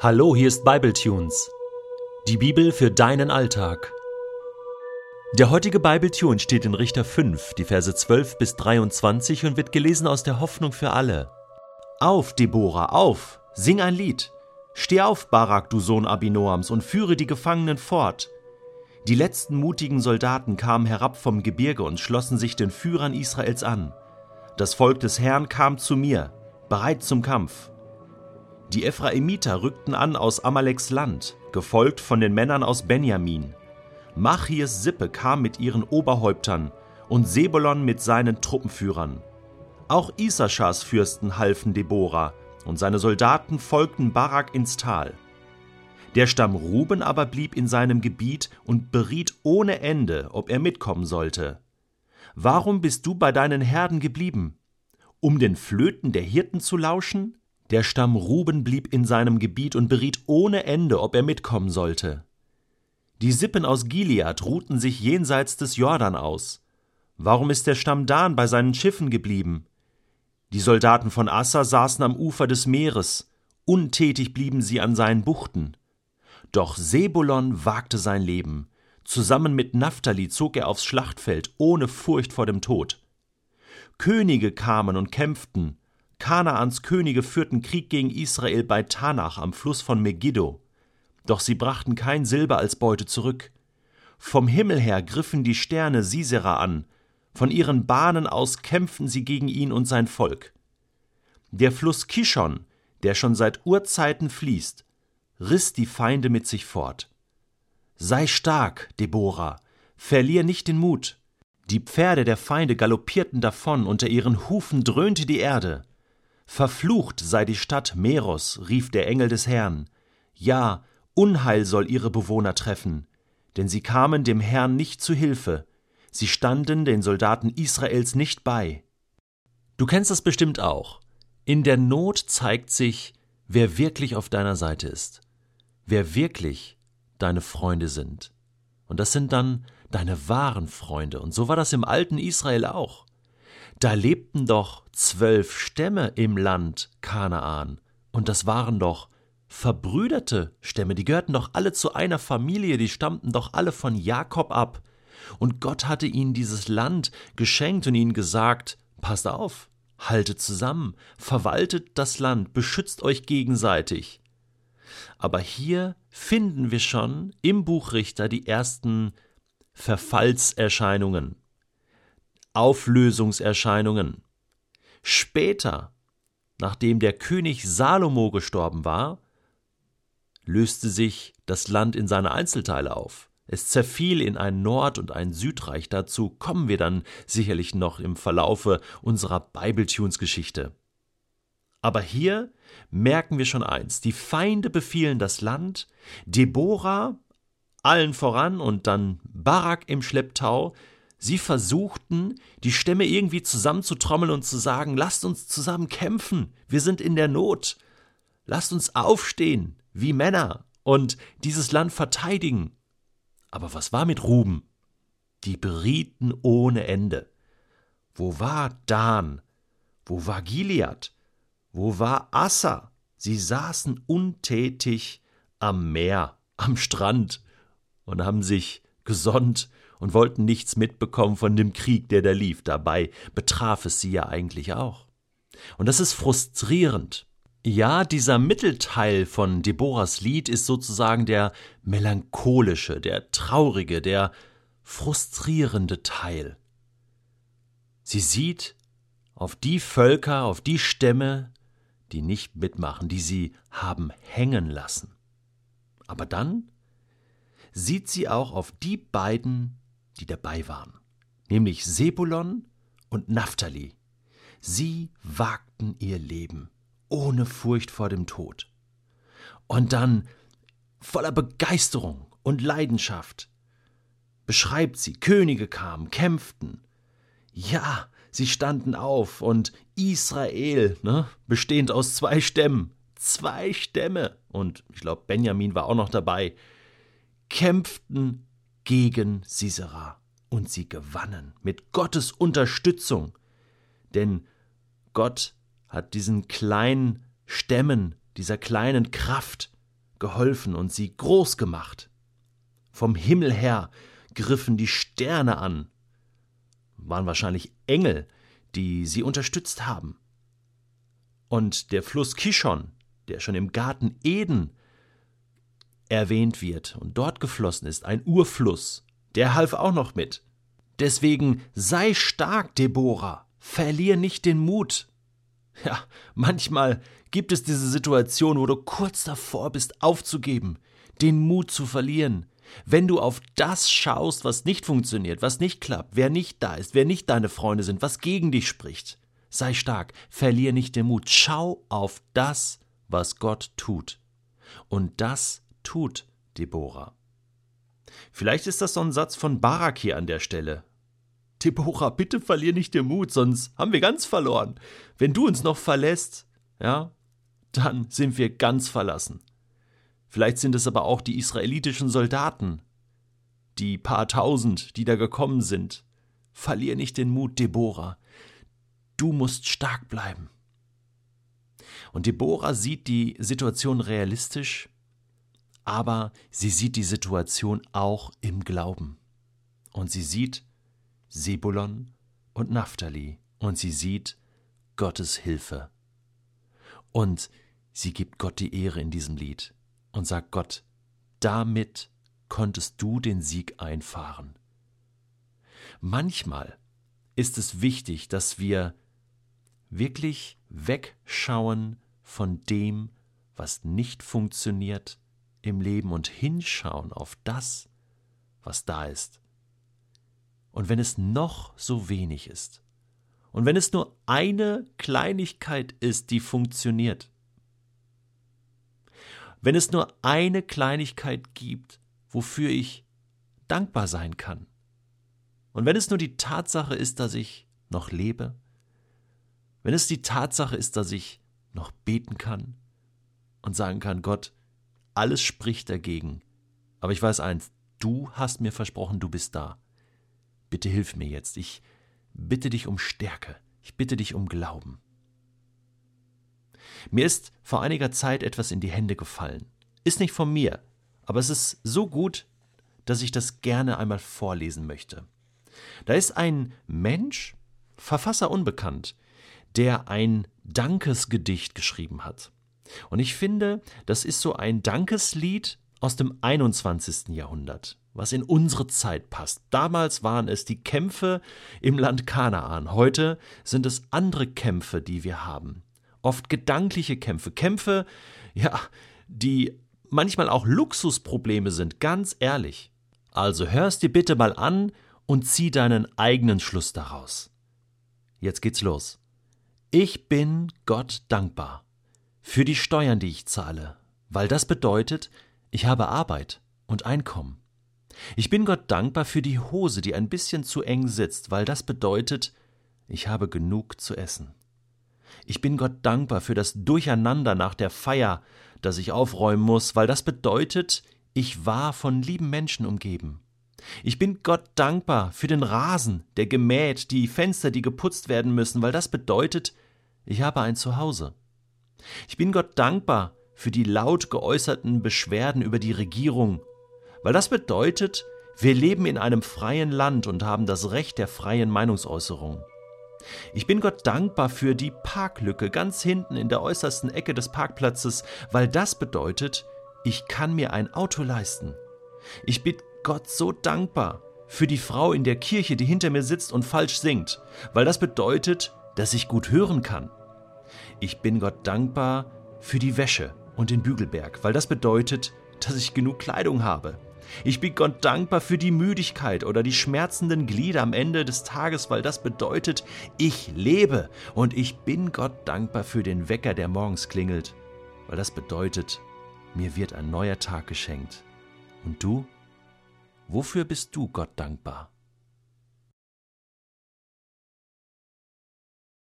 Hallo, hier ist Bibletunes. Die Bibel für deinen Alltag. Der heutige Bibletune steht in Richter 5, die Verse 12 bis 23 und wird gelesen aus der Hoffnung für alle. Auf, Deborah, auf, sing ein Lied. Steh auf, Barak, du Sohn Abinoams, und führe die Gefangenen fort. Die letzten mutigen Soldaten kamen herab vom Gebirge und schlossen sich den Führern Israels an. Das Volk des Herrn kam zu mir, bereit zum Kampf. Die Ephraimiter rückten an aus Amaleks Land, gefolgt von den Männern aus Benjamin. Machirs Sippe kam mit ihren Oberhäuptern und Sebolon mit seinen Truppenführern. Auch Issachars Fürsten halfen Deborah, und seine Soldaten folgten Barak ins Tal. Der Stamm Ruben aber blieb in seinem Gebiet und beriet ohne Ende, ob er mitkommen sollte. Warum bist du bei deinen Herden geblieben? Um den Flöten der Hirten zu lauschen? Der Stamm Ruben blieb in seinem Gebiet und beriet ohne Ende, ob er mitkommen sollte. Die Sippen aus Gilead ruhten sich jenseits des Jordan aus. Warum ist der Stamm Dan bei seinen Schiffen geblieben? Die Soldaten von Assa saßen am Ufer des Meeres, untätig blieben sie an seinen Buchten. Doch Sebulon wagte sein Leben. Zusammen mit Naphtali zog er aufs Schlachtfeld, ohne Furcht vor dem Tod. Könige kamen und kämpften, Kanaans Könige führten Krieg gegen Israel bei Tanach am Fluss von Megiddo. Doch sie brachten kein Silber als Beute zurück. Vom Himmel her griffen die Sterne Sisera an, von ihren Bahnen aus kämpften sie gegen ihn und sein Volk. Der Fluss Kishon, der schon seit Urzeiten fließt, riss die Feinde mit sich fort. Sei stark, Deborah, verlier nicht den Mut. Die Pferde der Feinde galoppierten davon, unter ihren Hufen dröhnte die Erde. Verflucht sei die Stadt Meros, rief der Engel des Herrn. Ja, Unheil soll ihre Bewohner treffen, denn sie kamen dem Herrn nicht zu Hilfe, sie standen den Soldaten Israels nicht bei. Du kennst das bestimmt auch. In der Not zeigt sich, wer wirklich auf deiner Seite ist, wer wirklich deine Freunde sind. Und das sind dann deine wahren Freunde. Und so war das im alten Israel auch. Da lebten doch zwölf Stämme im Land Kanaan, und das waren doch verbrüderte Stämme, die gehörten doch alle zu einer Familie, die stammten doch alle von Jakob ab. Und Gott hatte ihnen dieses Land geschenkt und ihnen gesagt, passt auf, haltet zusammen, verwaltet das Land, beschützt euch gegenseitig. Aber hier finden wir schon im Buch Richter die ersten Verfallserscheinungen. Auflösungserscheinungen. Später, nachdem der König Salomo gestorben war, löste sich das Land in seine Einzelteile auf. Es zerfiel in ein Nord- und ein Südreich. Dazu kommen wir dann sicherlich noch im Verlaufe unserer Bibletunes-Geschichte. Aber hier merken wir schon eins: Die Feinde befielen das Land, Deborah allen voran und dann Barak im Schlepptau Sie versuchten, die Stämme irgendwie zusammenzutrommeln und zu sagen, lasst uns zusammen kämpfen, wir sind in der Not, lasst uns aufstehen, wie Männer, und dieses Land verteidigen. Aber was war mit Ruben? Die berieten ohne Ende. Wo war Dan? Wo war Gilead? Wo war Assa? Sie saßen untätig am Meer, am Strand und haben sich gesonnt und wollten nichts mitbekommen von dem Krieg, der da lief. Dabei betraf es sie ja eigentlich auch. Und das ist frustrierend. Ja, dieser Mittelteil von Deborahs Lied ist sozusagen der melancholische, der traurige, der frustrierende Teil. Sie sieht auf die Völker, auf die Stämme, die nicht mitmachen, die sie haben hängen lassen. Aber dann sieht sie auch auf die beiden die dabei waren, nämlich Sebulon und Naphtali. Sie wagten ihr Leben ohne Furcht vor dem Tod. Und dann, voller Begeisterung und Leidenschaft, beschreibt sie, Könige kamen, kämpften. Ja, sie standen auf und Israel, ne, bestehend aus zwei Stämmen, zwei Stämme, und ich glaube, Benjamin war auch noch dabei, kämpften gegen Sisera. Und sie gewannen mit Gottes Unterstützung. Denn Gott hat diesen kleinen Stämmen, dieser kleinen Kraft geholfen und sie groß gemacht. Vom Himmel her griffen die Sterne an, waren wahrscheinlich Engel, die sie unterstützt haben. Und der Fluss Kishon, der schon im Garten Eden erwähnt wird und dort geflossen ist, ein Urfluss, der half auch noch mit. Deswegen sei stark, Deborah, verlier nicht den Mut. Ja, manchmal gibt es diese Situation, wo du kurz davor bist, aufzugeben, den Mut zu verlieren. Wenn du auf das schaust, was nicht funktioniert, was nicht klappt, wer nicht da ist, wer nicht deine Freunde sind, was gegen dich spricht, sei stark, verlier nicht den Mut, schau auf das, was Gott tut. Und das tut Deborah. Vielleicht ist das so ein Satz von Barak hier an der Stelle. Deborah, bitte verlier nicht den Mut, sonst haben wir ganz verloren. Wenn du uns noch verlässt, ja, dann sind wir ganz verlassen. Vielleicht sind es aber auch die israelitischen Soldaten, die paar tausend, die da gekommen sind. Verlier nicht den Mut, Deborah. Du musst stark bleiben. Und Deborah sieht die Situation realistisch, aber sie sieht die Situation auch im Glauben. Und sie sieht Sebulon und Naphtali und sie sieht Gottes Hilfe. Und sie gibt Gott die Ehre in diesem Lied und sagt Gott, damit konntest du den Sieg einfahren. Manchmal ist es wichtig, dass wir wirklich wegschauen von dem, was nicht funktioniert im Leben und hinschauen auf das, was da ist. Und wenn es noch so wenig ist, und wenn es nur eine Kleinigkeit ist, die funktioniert, wenn es nur eine Kleinigkeit gibt, wofür ich dankbar sein kann, und wenn es nur die Tatsache ist, dass ich noch lebe, wenn es die Tatsache ist, dass ich noch beten kann und sagen kann, Gott, alles spricht dagegen, aber ich weiß eins, du hast mir versprochen, du bist da. Bitte hilf mir jetzt, ich bitte dich um Stärke, ich bitte dich um Glauben. Mir ist vor einiger Zeit etwas in die Hände gefallen. Ist nicht von mir, aber es ist so gut, dass ich das gerne einmal vorlesen möchte. Da ist ein Mensch, Verfasser unbekannt, der ein Dankesgedicht geschrieben hat. Und ich finde, das ist so ein Dankeslied aus dem 21. Jahrhundert, was in unsere Zeit passt. Damals waren es die Kämpfe im Land Kanaan, heute sind es andere Kämpfe, die wir haben. Oft gedankliche Kämpfe, Kämpfe, ja, die manchmal auch Luxusprobleme sind, ganz ehrlich. Also hörst dir bitte mal an und zieh deinen eigenen Schluss daraus. Jetzt geht's los. Ich bin Gott dankbar für die Steuern, die ich zahle, weil das bedeutet, ich habe Arbeit und Einkommen. Ich bin Gott dankbar für die Hose, die ein bisschen zu eng sitzt, weil das bedeutet, ich habe genug zu essen. Ich bin Gott dankbar für das Durcheinander nach der Feier, das ich aufräumen muss, weil das bedeutet, ich war von lieben Menschen umgeben. Ich bin Gott dankbar für den Rasen, der gemäht, die Fenster, die geputzt werden müssen, weil das bedeutet, ich habe ein Zuhause. Ich bin Gott dankbar für die laut geäußerten Beschwerden über die Regierung, weil das bedeutet, wir leben in einem freien Land und haben das Recht der freien Meinungsäußerung. Ich bin Gott dankbar für die Parklücke ganz hinten in der äußersten Ecke des Parkplatzes, weil das bedeutet, ich kann mir ein Auto leisten. Ich bin Gott so dankbar für die Frau in der Kirche, die hinter mir sitzt und falsch singt, weil das bedeutet, dass ich gut hören kann. Ich bin Gott dankbar für die Wäsche und den Bügelberg, weil das bedeutet, dass ich genug Kleidung habe. Ich bin Gott dankbar für die Müdigkeit oder die schmerzenden Glieder am Ende des Tages, weil das bedeutet, ich lebe. Und ich bin Gott dankbar für den Wecker, der morgens klingelt, weil das bedeutet, mir wird ein neuer Tag geschenkt. Und du? Wofür bist du Gott dankbar?